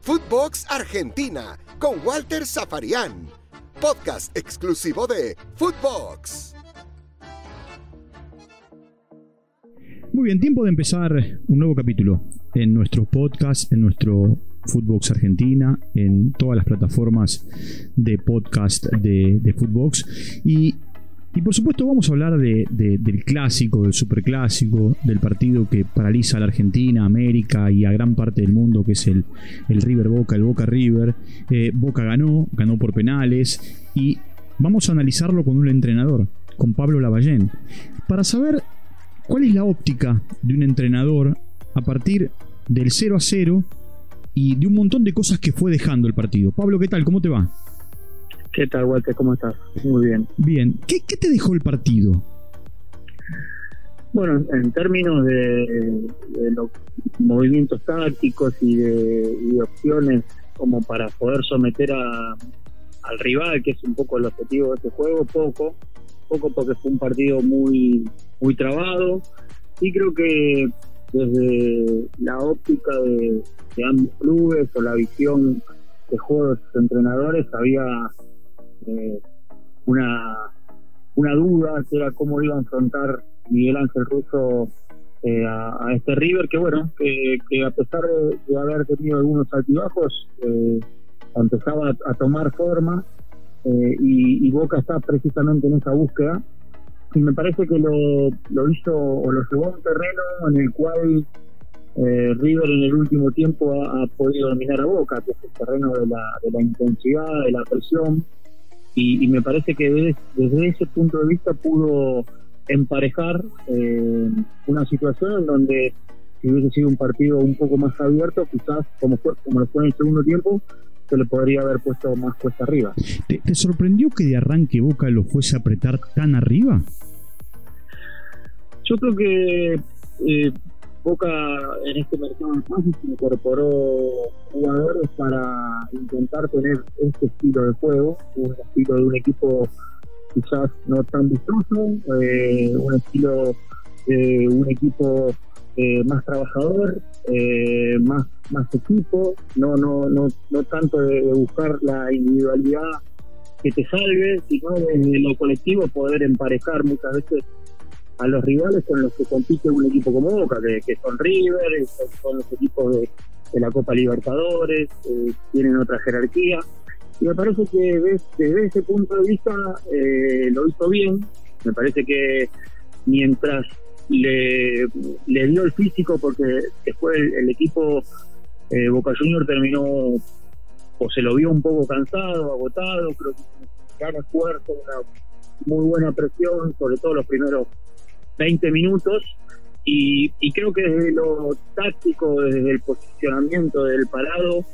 Footbox Argentina con Walter Zafarian. Podcast exclusivo de Footbox. Muy bien, tiempo de empezar un nuevo capítulo en nuestro podcast, en nuestro Footbox Argentina, en todas las plataformas de podcast de, de Footbox. Y y por supuesto vamos a hablar del clásico, del superclásico, del partido que paraliza a la Argentina, América y a gran parte del mundo, que es el, el River Boca, el Boca River. Eh, Boca ganó, ganó por penales y vamos a analizarlo con un entrenador, con Pablo Lavallén, para saber cuál es la óptica de un entrenador a partir del 0 a 0 y de un montón de cosas que fue dejando el partido. Pablo, ¿qué tal? ¿Cómo te va? ¿Qué tal, Walter? ¿Cómo estás? Muy bien. Bien. ¿Qué, te dejó el partido? Bueno, en términos de, los movimientos tácticos y de, opciones como para poder someter a, al rival, que es un poco el objetivo de este juego, poco, poco porque fue un partido muy, muy trabado y creo que desde la óptica de, de ambos clubes o la visión de juego de sus entrenadores había eh, una, una duda que era cómo iba a enfrentar Miguel Ángel Russo eh, a, este River, que bueno, que, a pesar de, haber tenido algunos altibajos, eh, empezaba a, tomar forma y, Boca está precisamente en esa búsqueda. Y me parece que lo, lo hizo o lo llevó a un terreno en el cual River en el último tiempo ha, podido dominar a Boca, que es el terreno de la, de la intensidad, de la presión, y, me parece que desde, ese punto de vista pudo emparejar eh, una situación en donde si hubiese sido un partido un poco más abierto, quizás como fue, como lo fue en el segundo tiempo, se le podría haber puesto más cuesta arriba. ¿Te, te sorprendió que de arranque Boca lo fuese a apretar tan arriba? Yo creo que eh, Boca en este mercado de incorporó jugadores para intentar tener este estilo de juego, un estilo de un equipo quizás no tan vistoso, eh, un estilo de un equipo eh, más trabajador, eh, más más equipo, no no no no tanto de, buscar la individualidad que te salve, sino de lo colectivo poder emparejar muchas veces a los rivales con los que compite un equipo como Boca, que, son River, son, los equipos de, la Copa Libertadores, eh, tienen otra jerarquía. Y me parece que desde, ese punto de vista eh, lo hizo bien. Me parece que mientras le, dio el físico, porque después el, equipo eh, Boca Junior terminó o se lo vio un poco cansado, agotado, creo que gran esfuerzo, una muy buena presión, sobre todo los primeros 20 minutos y, creo que desde lo táctico, desde el posicionamiento del parado,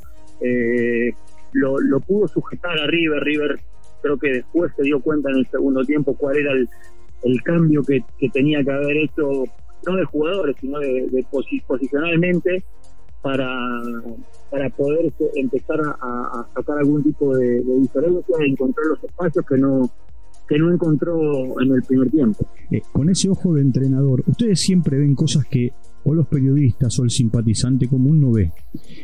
eh, lo, pudo sujetar a River. River creo que después se dio cuenta en el segundo tiempo cuál era el, cambio que, tenía que haber hecho, no de jugadores, sino de, posicionalmente para, para poder este, empezar a, sacar algún tipo de, de diferencia, de encontrar los espacios que no que no encontró en el primer tiempo. Eh, con ese ojo de entrenador, ustedes siempre ven cosas que o los periodistas o el simpatizante común no ve.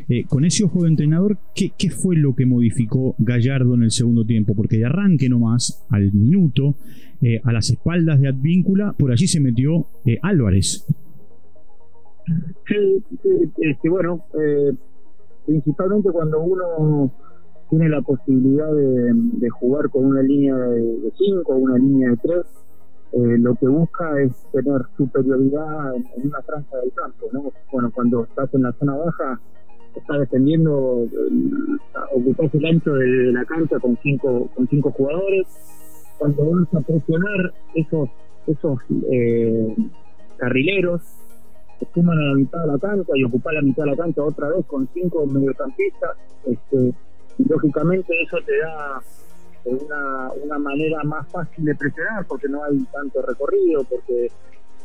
Eh, con ese ojo de entrenador, ¿qué, ¿qué, fue lo que modificó Gallardo en el segundo tiempo? Porque de arranque nomás, al minuto, eh, a las espaldas de Advíncula, por allí se metió Álvarez. Sí, sí este, bueno, principalmente cuando uno tiene la posibilidad de, jugar con una línea de 5 o una línea de 3, eh, lo que busca es tener superioridad en, una franja del campo. ¿no? Bueno, cuando estás en la zona baja, estás defendiendo, ocupás el ancho de, la cancha con cinco, con cinco jugadores. Cuando vas a presionar esos, esos eh, carrileros, suman a la mitad de la cancha y ocupar la mitad de la cancha otra vez con cinco mediocampistas. Este, y lógicamente eso te da una, una manera más fácil de presionar porque no hay tanto recorrido, porque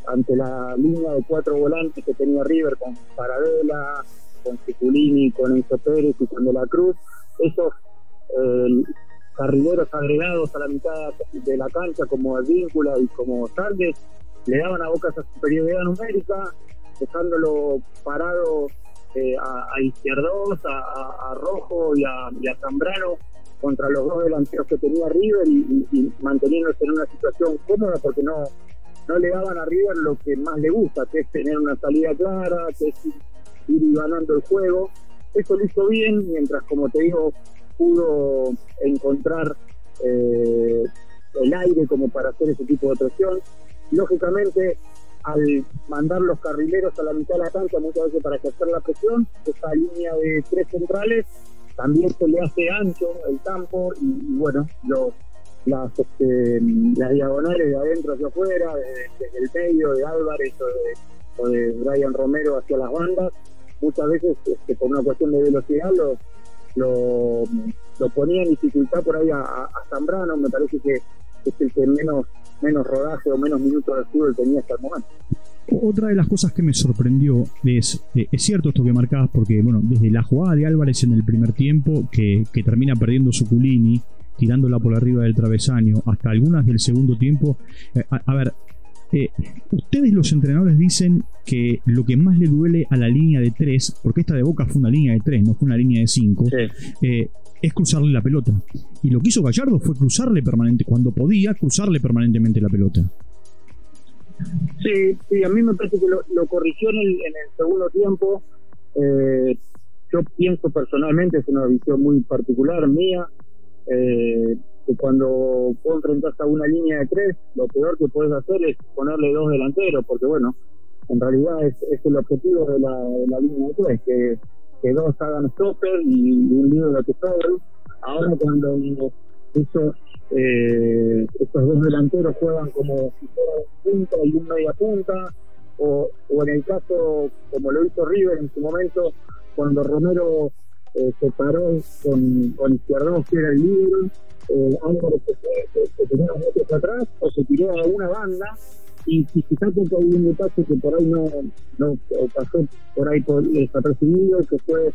ante la línea de cuatro volantes que tenía River con Paradela, con Ciculini, con Enzo Pérez y con De la Cruz, esos eh, carrileros agregados a la mitad de la cancha como Advíncula y como Saldes le daban a Boca esa superioridad numérica, dejándolo parado eh, a, a Izquierdos, a, Rojo y a, Zambrano contra los dos delanteros que tenía River y, manteniéndose en una situación cómoda porque no, no le daban a River lo que más le gusta, que es tener una salida clara, que es ir, ganando el juego. Eso lo hizo bien, mientras, como te digo, pudo encontrar eh, el aire como para hacer ese tipo de presión. Lógicamente, al mandar los carrileros a la mitad de la cancha, muchas veces para ejercer la presión, esa línea de tres centrales también se le hace ancho el campo y, bueno, los, las, este, las diagonales de adentro hacia afuera, desde el medio de Álvarez o de, Brian Romero hacia las bandas, muchas veces este, por una cuestión de velocidad lo, lo, lo ponía en dificultad por ahí a, Zambrano, me parece que es el que menos menos rodaje o menos minutos de fútbol tenía hasta el momento. Otra de las cosas que me sorprendió es, eh, es cierto esto que marcabas, porque bueno, desde la jugada de Álvarez en el primer tiempo, que, termina perdiendo su culini, tirándola por arriba del travesaño, hasta algunas del segundo tiempo. Eh, a, ver, eh, ustedes los entrenadores dicen que lo que más le duele a la línea de 3, porque esta de Boca fue una línea de 3, no fue una línea de 5, es cruzarle la pelota. Y lo que hizo Gallardo fue cruzarle permanente, cuando podía, cruzarle permanentemente la pelota. Sí, sí, a mí me parece que lo, corrigió en el, en el, segundo tiempo. Eh, yo pienso personalmente, es una visión muy particular mía, eh, cuando vos enfrentás a una línea de tres, lo peor que puedes hacer es ponerle dos delanteros, porque bueno, en realidad es, es el objetivo de la, línea de tres, que dos hagan stopper y un libro que sobre. Ahora cuando esos, eh, estos dos delanteros juegan como si fuera un punta y un media punta, o, o en el caso como lo hizo River en su momento, cuando Romero eh, se paró con, con Izquierdo, que era el libro, eh, Álvaro se, se, se tiró metros atrás o se tiró a una banda y, y quizás hay un detalle que por ahí no, no pasó por ahí por desapercibido, que fue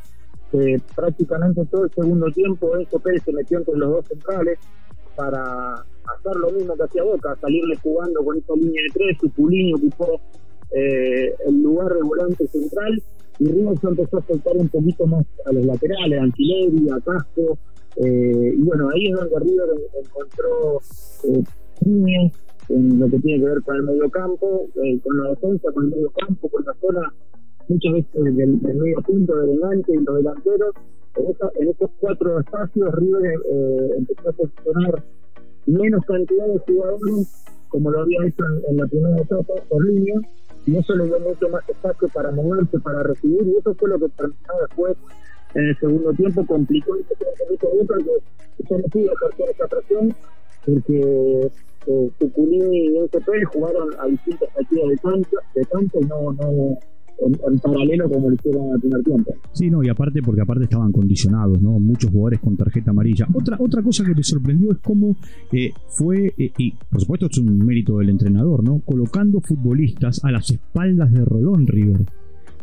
que prácticamente todo el segundo tiempo Enzo Pérez se metió entre los dos centrales para hacer lo mismo que hacía Boca, salirle jugando con esa línea de tres, y Pulini ocupó eh, el lugar de volante central y River empezó a soltar un poquito más a los laterales, a Antileri, a Casco, eh, y bueno, ahí es donde River encontró eh, en lo que tiene que ver con el medio campo, eh, con la defensa, con el medio campo, con la zona muchas veces del, medio punto, del enganche y los delanteros. En, en estos cuatro espacios, River eh, empezó a posicionar menos cantidad de jugadores como lo había hecho en, la primera etapa por línea, y eso le dio mucho más espacio para moverse, para recibir, y eso fue lo que terminó después en el segundo tiempo, complicó el Boca que ya no pudo ejercer esa presión, porque eh, y NCP jugaron a distintas partidas de cancha, de cancha y no, no en, paralelo como lo hicieron el primer tiempo. Sí, no, y aparte, porque aparte estaban condicionados, ¿no? Muchos jugadores con tarjeta amarilla. Otra, otra cosa que me sorprendió es cómo eh, fue, eh, y por supuesto es un mérito del entrenador, ¿no? Colocando futbolistas a las espaldas de Rolón River.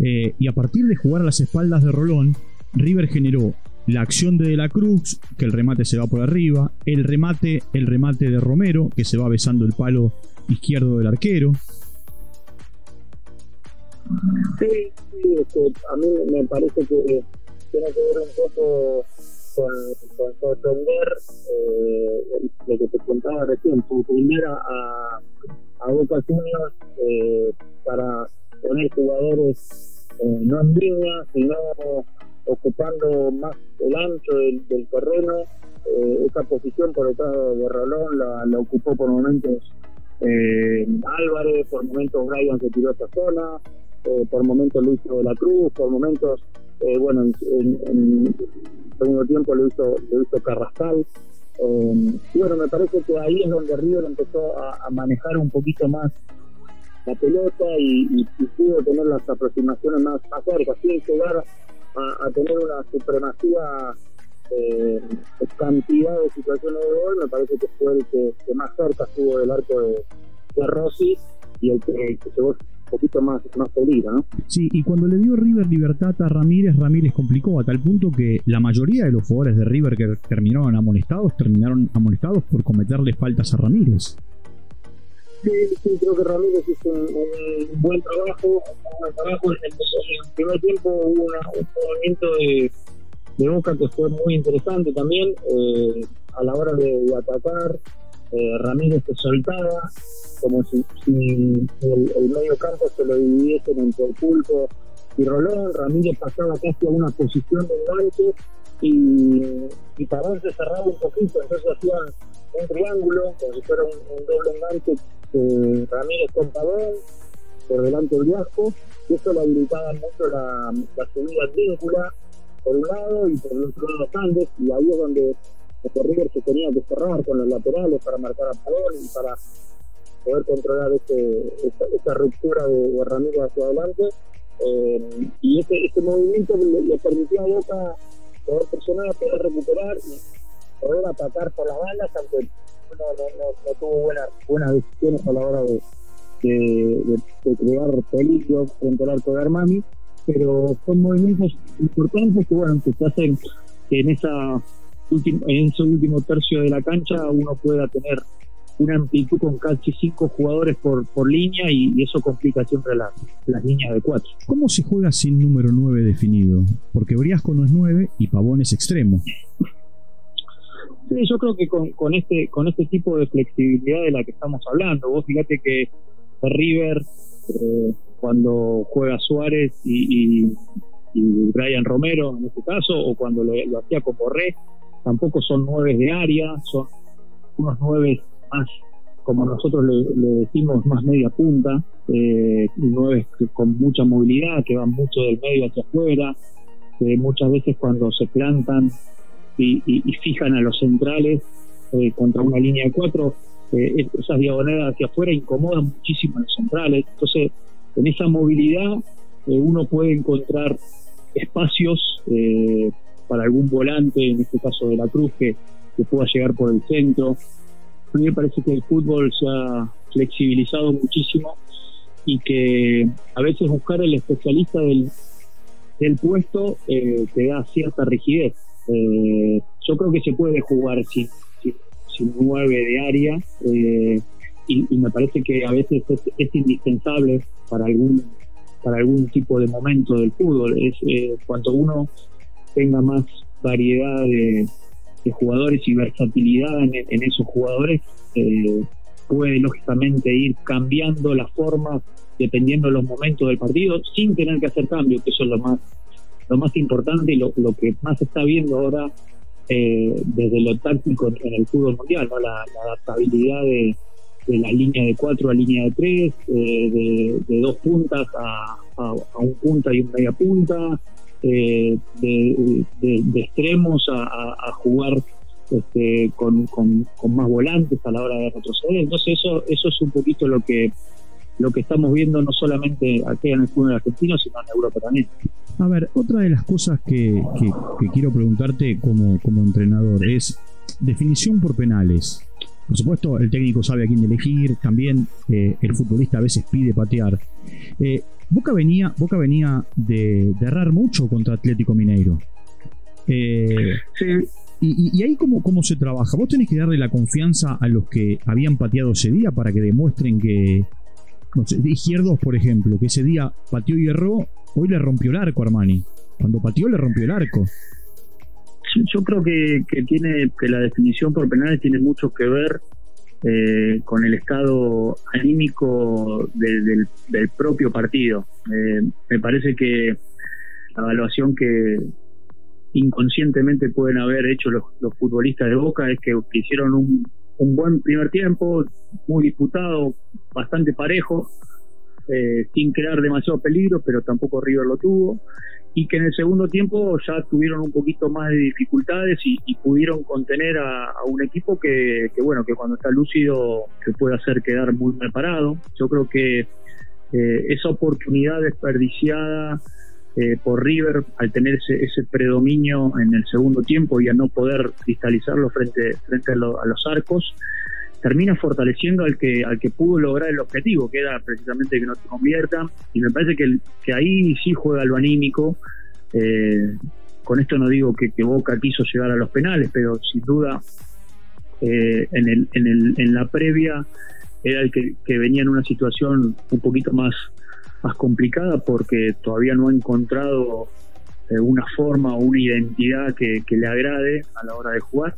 Eh, y a partir de jugar a las espaldas de Rolón, River generó la acción de De la Cruz, que el remate se va por arriba, el remate, el remate de Romero, que se va besando el palo izquierdo del arquero. Sí, sí a mí me parece que tiene que ver un poco con, con sorprender eh, lo que te contaba recién, sorprender a, a Boca Juniors eh, para poner jugadores eh, no en línea, sino ocupando más el ancho del, terreno. Eh, esa posición por detrás de Rolón la, ocupó por momentos eh, Álvarez, por momentos Brian se tiró a esa zona, eh, por momentos lo hizo de la Cruz, por momentos, bueno, en, segundo tiempo lo hizo, lo hizo Carrascal. y bueno, me parece que ahí es donde River empezó a, manejar un poquito más la pelota y, pudo tener las aproximaciones más, más cerca, sin llegar a, tener una supremacía eh, cantidad de situaciones de gol, me parece que fue el que, más cerca estuvo del arco de, Rossi y el que, llevó un poquito más, más peligro, ¿no? Sí, y cuando le dio River libertad a Ramírez, Ramírez complicó a tal punto que la mayoría de los jugadores de River que terminaron amonestados, terminaron amonestados por cometerle faltas a Ramírez. Sí, sí, creo que Ramírez hizo un, un, buen trabajo, un buen trabajo. En el, primer tiempo hubo un movimiento de, de, Boca que fue muy interesante también eh, a la hora de, atacar. Eh, Ramírez se soltaba, como si, el, medio campo se lo dividiesen entre el pulpo y Rolón. Ramírez pasaba casi a una posición de enganche y, y Pavón se cerraba un poquito, entonces hacían un triángulo, como si fuera un, doble enganche eh, Ramírez con Pavón, por delante del Viasco, y eso le habilitaba mucho la, la subida víncula, por un lado, y por el otro lado y ahí es donde el River se tenía que cerrar con los laterales para marcar a Pavón y para poder controlar ese, esa, ruptura de, Ramírez hacia adelante. Eh, y ese, ese movimiento le, le permitió a Boca poder presionar, poder recuperar y poder atacar por las balas, aunque no, tuvo buenas, buenas decisiones a la hora de, de, crear peligro frente al arco de pero son movimientos importantes que bueno que se hacen en esa en ese último tercio de la cancha uno pueda tener una amplitud con casi cinco jugadores por, por línea y, eso complica siempre las, las líneas de cuatro. ¿Cómo se juega sin número 9 definido? Porque Briasco no es 9 y Pavón es extremo. Sí, yo creo que con, con este con este tipo de flexibilidad de la que estamos hablando, vos fíjate que River eh, cuando juega Suárez y, y, Brian Romero en este caso, o cuando lo, hacía con Borré, tampoco son nueve de área, son unos nueve más, como nosotros le, decimos, más media punta, eh, nueve con mucha movilidad, que van mucho del medio hacia afuera, que muchas veces cuando se plantan y, fijan a los centrales eh, contra una línea de cuatro, eh, esas diagonales hacia afuera incomodan muchísimo a los centrales. Entonces, en esa movilidad eh, uno puede encontrar espacios para algún volante, en este caso de la Cruz, que, que pueda llegar por el centro. A mí me parece que el fútbol se ha flexibilizado muchísimo y que a veces buscar el especialista del, del puesto eh, te da cierta rigidez. Eh, yo creo que se puede jugar sin, sin, nueve de área eh, y, me parece que a veces es, indispensable para algún para algún tipo de momento del fútbol. Es eh, cuando uno tenga más variedad de, jugadores y versatilidad en, esos jugadores, puede lógicamente ir cambiando la forma dependiendo de los momentos del partido sin tener que hacer cambios, que eso es lo más lo más importante y lo, que más se está viendo ahora eh, desde lo táctico en, el fútbol mundial, ¿no? la, adaptabilidad de, la línea de cuatro a línea de tres, eh, de, dos puntas a, un punta y un media punta, eh, de, extremos a, jugar este, con, más volantes a la hora de retroceder. Entonces eso, eso es un poquito lo que lo que estamos viendo no solamente aquí en el fútbol argentino, sino en Europa también. A ver, otra de las cosas que, quiero preguntarte como, como entrenador es definición por penales. Por supuesto, el técnico sabe a quién elegir, también eh, el futbolista a veces pide patear. Eh, Boca venía, Boca venía de, errar mucho contra Atlético Mineiro. Eh, sí. Y, y, ahí cómo, cómo se trabaja. Vos tenés que darle la confianza a los que habían pateado ese día para que demuestren que, no sé, de Izquierdos, por ejemplo, que ese día pateó y erró, hoy le rompió el arco a Armani. Cuando pateó le rompió el arco. Yo creo que, tiene que la definición por penales tiene mucho que ver eh, con el estado anímico del, propio partido. Eh, me parece que la evaluación que inconscientemente pueden haber hecho los, futbolistas de Boca es que hicieron un buen primer tiempo, muy disputado, bastante parejo, eh, sin crear demasiado peligro, pero tampoco River lo tuvo, y que en el segundo tiempo ya tuvieron un poquito más de dificultades y, pudieron contener a, un equipo que, bueno, que cuando está lúcido se puede hacer quedar muy preparado. Yo creo que eh, esa oportunidad desperdiciada eh, por River al tener ese, predominio en el segundo tiempo y a no poder cristalizarlo frente, frente a, los arcos, termina fortaleciendo al que, al que pudo lograr el objetivo, que era precisamente que no se convierta, y me parece que, que ahí sí juega lo anímico. Eh, con esto no digo que, Boca quiso llegar a los penales, pero sin duda eh, en, el, en, el, en la previa era el que, venía en una situación un poquito más, más complicada porque todavía no ha encontrado eh, una forma o una identidad que, le agrade a la hora de jugar.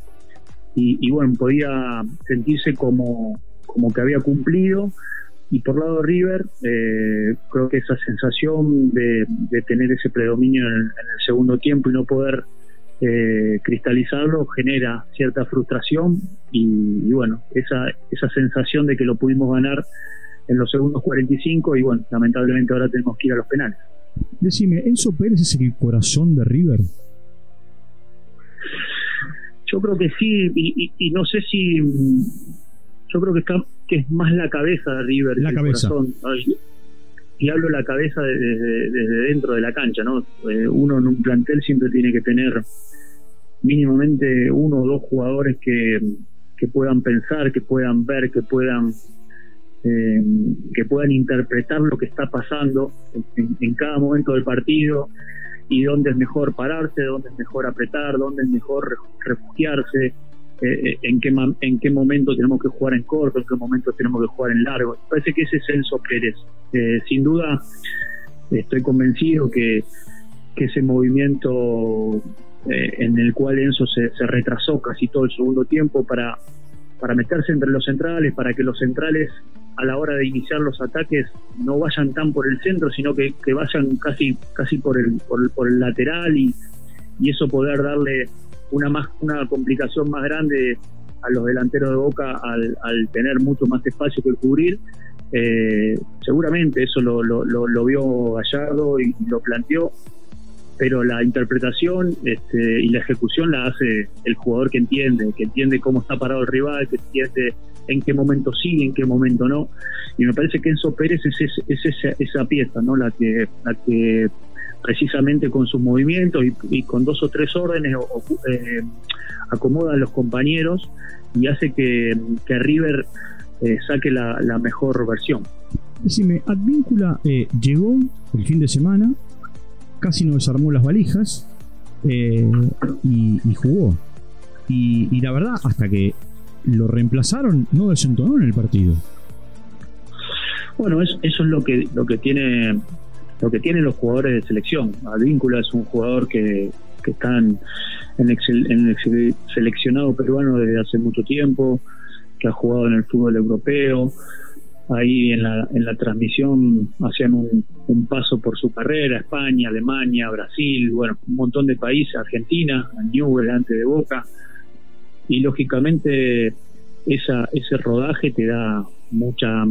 Y, bueno, podía sentirse como, como que había cumplido. Y por lado de River, eh, creo que esa sensación de, tener ese predominio en el, segundo tiempo y no poder eh, cristalizarlo genera cierta frustración y, bueno, esa, esa sensación de que lo pudimos ganar en los segundos 45 y bueno, lamentablemente ahora tenemos que ir a los penales. Decime, ¿Enzo Pérez es el corazón de River? Yo creo que sí, y, no sé si. Yo creo que, está, que es más la cabeza de River la cabeza. corazón. Y hablo la cabeza desde, dentro de la cancha, ¿no? Eh, uno en un plantel siempre tiene que tener mínimamente uno o dos jugadores que, que puedan pensar, que puedan ver, que puedan eh, que puedan interpretar lo que está pasando en, cada momento del partido y dónde es mejor pararse, dónde es mejor apretar, dónde es mejor refugiarse, eh, eh, en, qué, en qué momento tenemos que jugar en corto, en qué momento tenemos que jugar en largo. Parece que ese es Enzo Pérez. sin duda, estoy convencido que, que ese movimiento en el cual Enzo se retrasó casi todo el segundo tiempo para, para meterse entre los centrales, para que los centrales a la hora de iniciar los ataques no vayan tan por el centro, sino que, vayan casi casi por el, por el, lateral y, y, eso poder darle una más una complicación más grande a los delanteros de Boca al, tener mucho más espacio que cubrir. Eh, seguramente eso lo, vio Gallardo y lo planteó, pero la interpretación este, y la ejecución la hace el jugador que entiende, que entiende cómo está parado el rival, que entiende en qué momento sí, en qué momento no. Y me parece que Enzo Pérez es, esa, esa, pieza, ¿no? La que, la que precisamente con sus movimientos y, con dos o tres órdenes eh, acomoda a los compañeros y hace que, River eh, saque la, mejor versión. Decime, Advíncula eh, llegó el fin de semana, casi no desarmó las valijas y, jugó. Y, y, la verdad, hasta que lo reemplazaron, no desentonó en el partido. Bueno, eso, es lo que lo que tiene lo que tienen los jugadores de selección. Advíncula es un jugador que, que está en, el seleccionado peruano desde hace mucho tiempo, que ha jugado en el fútbol europeo. Ahí en la, en la transmisión hacían un, paso por su carrera, España, Alemania, Brasil, bueno, un montón de países, Argentina, Newell antes de Boca. Y lógicamente ese rodaje te da mucha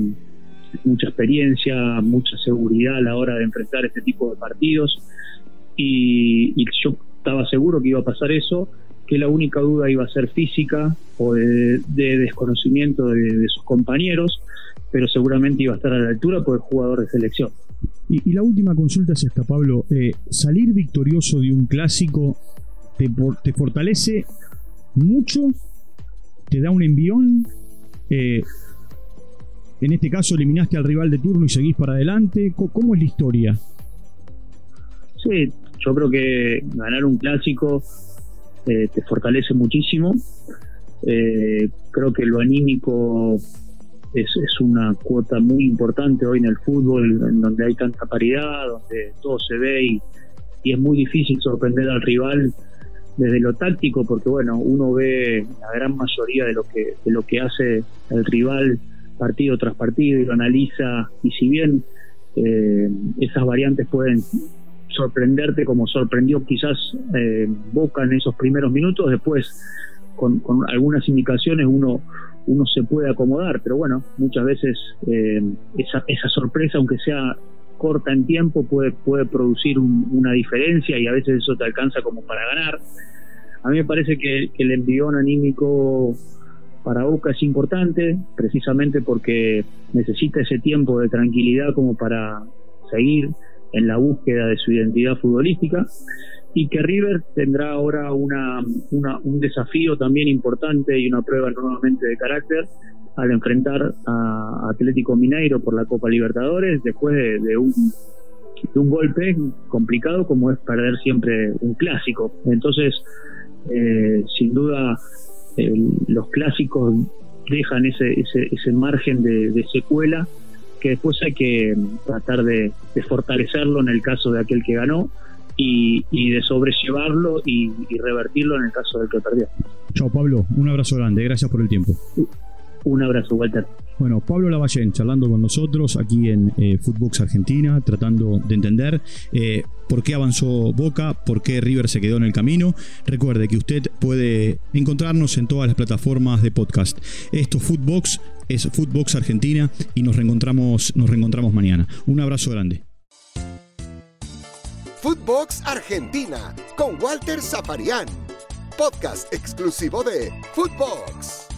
mucha experiencia, mucha seguridad a la hora de enfrentar este tipo de partidos. Y, yo estaba seguro que iba a pasar eso, que la única duda iba a ser física o de, desconocimiento de, sus compañeros, pero seguramente iba a estar a la altura por el jugador de selección. Y, la última consulta es esta, Pablo. Eh, ¿Salir victorioso de un clásico te, te fortalece mucho, te da un envión. Eh, en este caso eliminaste al rival de turno y seguís para adelante. ¿Cómo, es la historia? Sí, yo creo que ganar un clásico eh, te fortalece muchísimo. Eh, creo que lo anímico es, es, una cuota muy importante hoy en el fútbol, en donde hay tanta paridad, donde todo se ve y, y es muy difícil sorprender al rival desde lo táctico, porque bueno, uno ve la gran mayoría de lo que, de lo que hace el rival partido tras partido y lo analiza, y si bien eh, esas variantes pueden sorprenderte como sorprendió quizás eh, Boca en esos primeros minutos, después con, con, algunas indicaciones uno uno se puede acomodar, pero bueno, muchas veces eh, esa, esa sorpresa, aunque sea corta en tiempo puede, puede producir una diferencia y a veces eso te alcanza como para ganar. A mí me parece que, el envión anímico para Boca es importante, precisamente porque necesita ese tiempo de tranquilidad como para seguir en la búsqueda de su identidad futbolística y que River tendrá ahora una, un desafío también importante y una prueba nuevamente de carácter al enfrentar a Atlético Mineiro por la Copa Libertadores después de, un, golpe complicado como es perder siempre un clásico. Entonces, eh, sin duda, los clásicos dejan ese, ese, ese margen de, secuela que después hay que tratar de, fortalecerlo en el caso de aquel que ganó y, de sobrellevarlo y, y, revertirlo en el caso del que perdió. Chao Pablo, un abrazo grande, gracias por el tiempo. Un abrazo, Walter. Bueno, Pablo Lavallén charlando con nosotros aquí en eh, Footbox Argentina, tratando de entender eh, por qué avanzó Boca, por qué River se quedó en el camino. Recuerde que usted puede encontrarnos en todas las plataformas de podcast. Esto Footbox es Footbox Argentina y nos reencontramos, nos reencontramos mañana. Un abrazo grande. Footbox Argentina con Walter Zafarian, podcast exclusivo de Footbox.